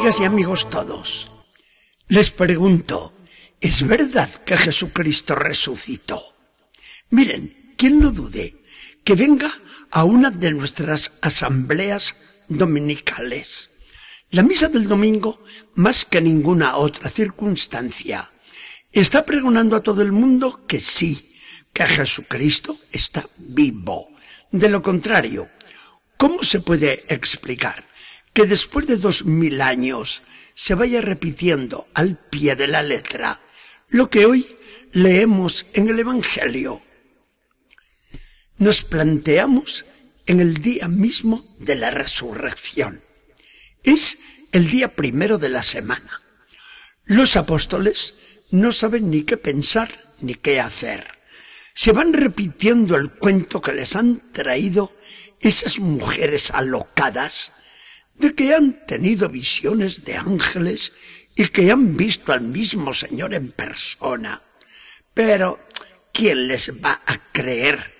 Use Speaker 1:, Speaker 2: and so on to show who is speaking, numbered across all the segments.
Speaker 1: Amigas y amigos todos, les pregunto, ¿es verdad que Jesucristo resucitó? Miren, quien no dude, que venga a una de nuestras asambleas dominicales. La misa del domingo, más que ninguna otra circunstancia, está pregonando a todo el mundo que sí, que Jesucristo está vivo. De lo contrario, ¿cómo se puede explicar que después de dos mil años se vaya repitiendo al pie de la letra lo que hoy leemos en el Evangelio? Nos planteamos en el día mismo de la resurrección. Es el día primero de la semana. Los apóstoles no saben ni qué pensar ni qué hacer. Se van repitiendo el cuento que les han traído esas mujeres alocadas de que han tenido visiones de ángeles y que han visto al mismo Señor en persona. Pero, ¿quién les va a creer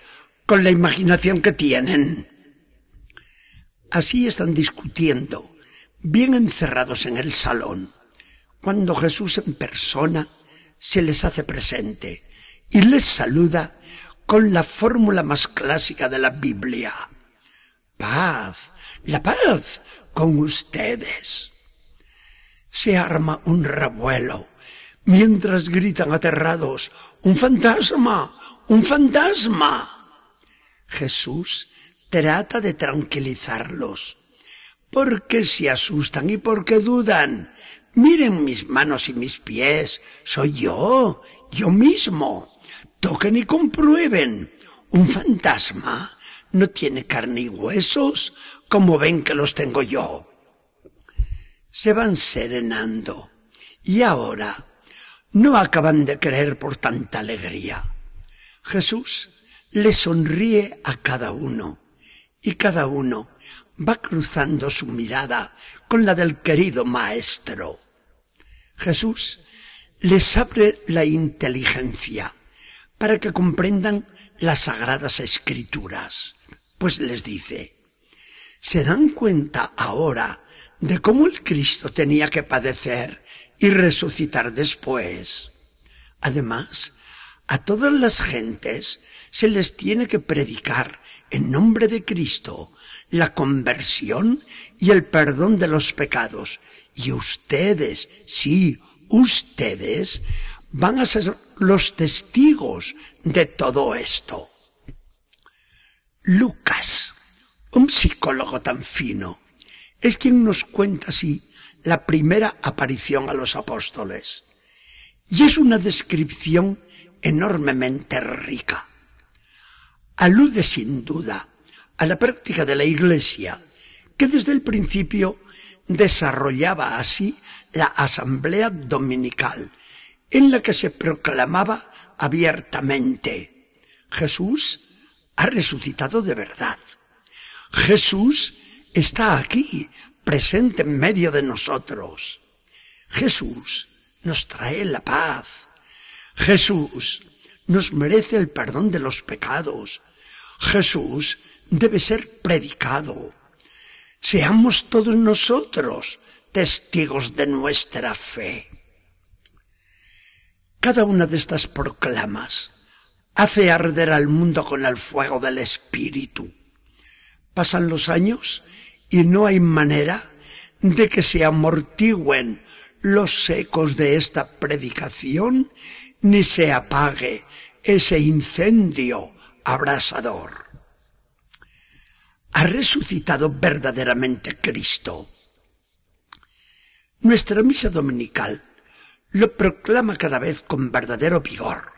Speaker 1: con la imaginación que tienen? Así están discutiendo, bien encerrados en el salón, cuando Jesús en persona se les hace presente y les saluda con la fórmula más clásica de la Biblia. Paz, la paz con ustedes. Se arma un revuelo mientras gritan aterrados, ¡Un fantasma! ¡Un fantasma! Jesús trata de tranquilizarlos. ¿Por qué se asustan y por qué dudan? Miren mis manos y mis pies. Soy yo, yo mismo. Toquen y comprueben. Un fantasma no tiene carne y huesos como ven que los tengo yo. Se van serenando. Y ahora no acaban de creer por tanta alegría. Jesús le sonríe a cada uno y cada uno va cruzando su mirada con la del querido Maestro. Jesús les abre la inteligencia para que comprendan las sagradas escrituras, pues les dice, ¿se dan cuenta ahora de cómo el Cristo tenía que padecer y resucitar después? Además, a todas las gentes se les tiene que predicar en nombre de Cristo la conversión y el perdón de los pecados. Y ustedes, sí, ustedes van a ser los testigos de todo esto. Lucas, un psicólogo tan fino, es quien nos cuenta así la primera aparición a los apóstoles. Y es una descripción enormemente rica alude sin duda a la práctica de la Iglesia, que desde el principio desarrollaba así la asamblea dominical, en la que se proclamaba abiertamente, Jesús ha resucitado de verdad. Jesús está aquí, presente en medio de nosotros. Jesús nos trae la paz. Jesús nos merece el perdón de los pecados. Jesús debe ser predicado. Seamos todos nosotros testigos de nuestra fe. Cada una de estas proclamas hace arder al mundo con el fuego del Espíritu. Pasan los años y no hay manera de que se amortigüen los ecos de esta predicación ni se apague ese incendio abrasador. Ha resucitado verdaderamente Cristo. Nuestra misa dominical lo proclama cada vez con verdadero vigor.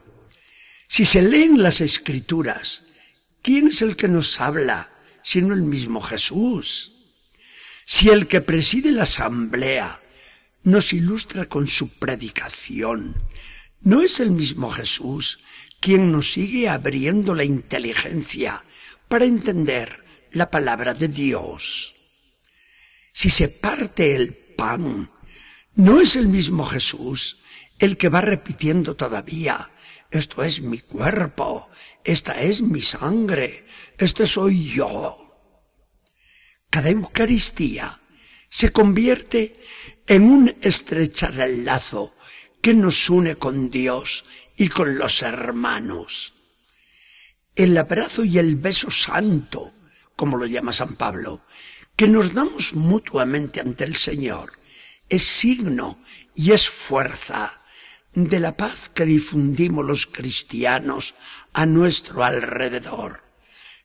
Speaker 1: Si se leen las escrituras, ¿quién es el que nos habla sino el mismo Jesús? Si el que preside la asamblea nos ilustra con su predicación, ¿no es el mismo Jesús quien nos sigue abriendo la inteligencia para entender la palabra de Dios. Si se parte el pan, ¿no es el mismo Jesús el que va repitiendo todavía, esto es mi cuerpo, esta es mi sangre, este soy yo? Cada Eucaristía se convierte en un estrechar el lazo que nos une con Dios y con los hermanos. El abrazo y el beso santo, como lo llama San Pablo, que nos damos mutuamente ante el Señor, es signo y es fuerza de la paz que difundimos los cristianos a nuestro alrededor.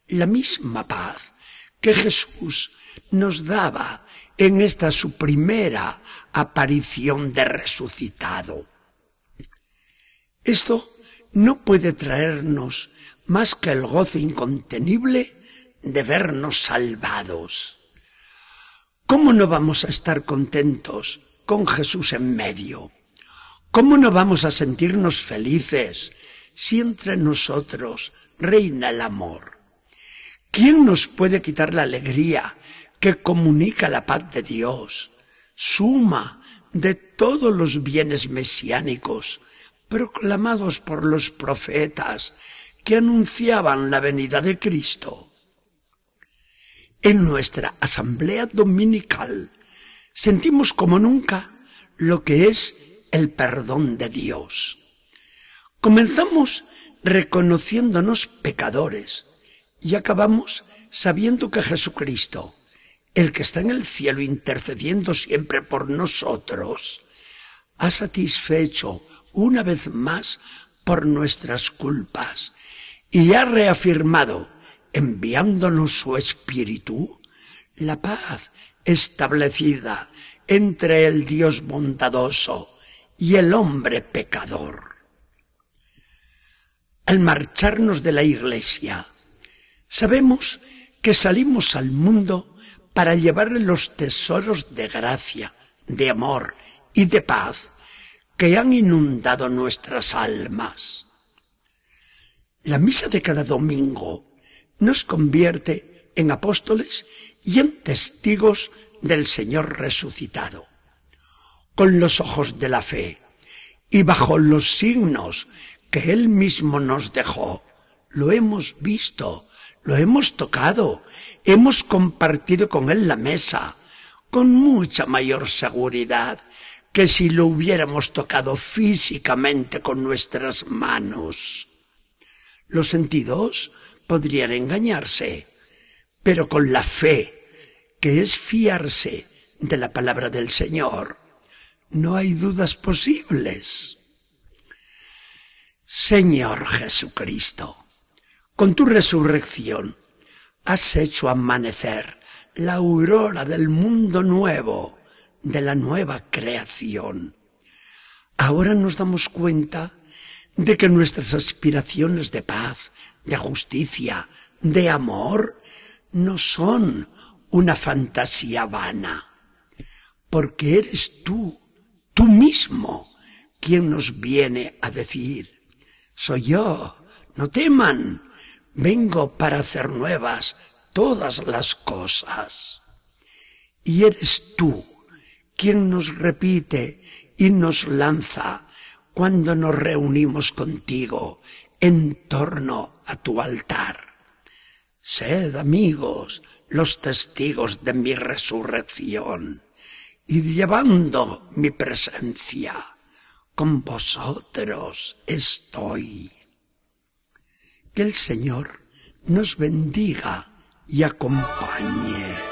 Speaker 1: La misma paz que Jesús nos daba en esta su primera aparición de resucitado. Esto no puede traernos más que el gozo incontenible de vernos salvados. ¿Cómo no vamos a estar contentos con Jesús en medio? ¿Cómo no vamos a sentirnos felices si entre nosotros reina el amor? ¿Quién nos puede quitar la alegría que comunica la paz de Dios, suma de todos los bienes mesiánicos proclamados por los profetas que anunciaban la venida de Cristo? En nuestra asamblea dominical sentimos como nunca lo que es el perdón de Dios. Comenzamos reconociéndonos pecadores y acabamos sabiendo que Jesucristo, el que está en el cielo intercediendo siempre por nosotros, ha satisfecho una vez más por nuestras culpas y ha reafirmado, enviándonos su espíritu, la paz establecida entre el Dios bondadoso y el hombre pecador. Al marcharnos de la iglesia, sabemos que salimos al mundo para llevarle los tesoros de gracia, de amor y de paz que han inundado nuestras almas. La misa de cada domingo nos convierte en apóstoles y en testigos del Señor resucitado con los ojos de la fe y bajo los signos que Él mismo nos dejó. Lo hemos visto, lo hemos tocado, hemos compartido con Él la mesa, con mucha mayor seguridad que si lo hubiéramos tocado físicamente con nuestras manos. Los sentidos podrían engañarse, pero con la fe, que es fiarse de la palabra del Señor, no hay dudas posibles. Señor Jesucristo, con tu resurrección has hecho amanecer la aurora del mundo nuevo, de la nueva creación. Ahora nos damos cuenta de que nuestras aspiraciones de paz, de justicia, de amor, no son una fantasía vana, porque eres tú mismo quien nos viene a decir, soy yo, no teman, vengo para hacer nuevas todas las cosas. Y eres tú quien nos repite y nos lanza cuando nos reunimos contigo en torno a tu altar. Sed amigos los testigos de mi resurrección y llevando mi presencia, con vosotros estoy. Que el Señor nos bendiga y acompañe.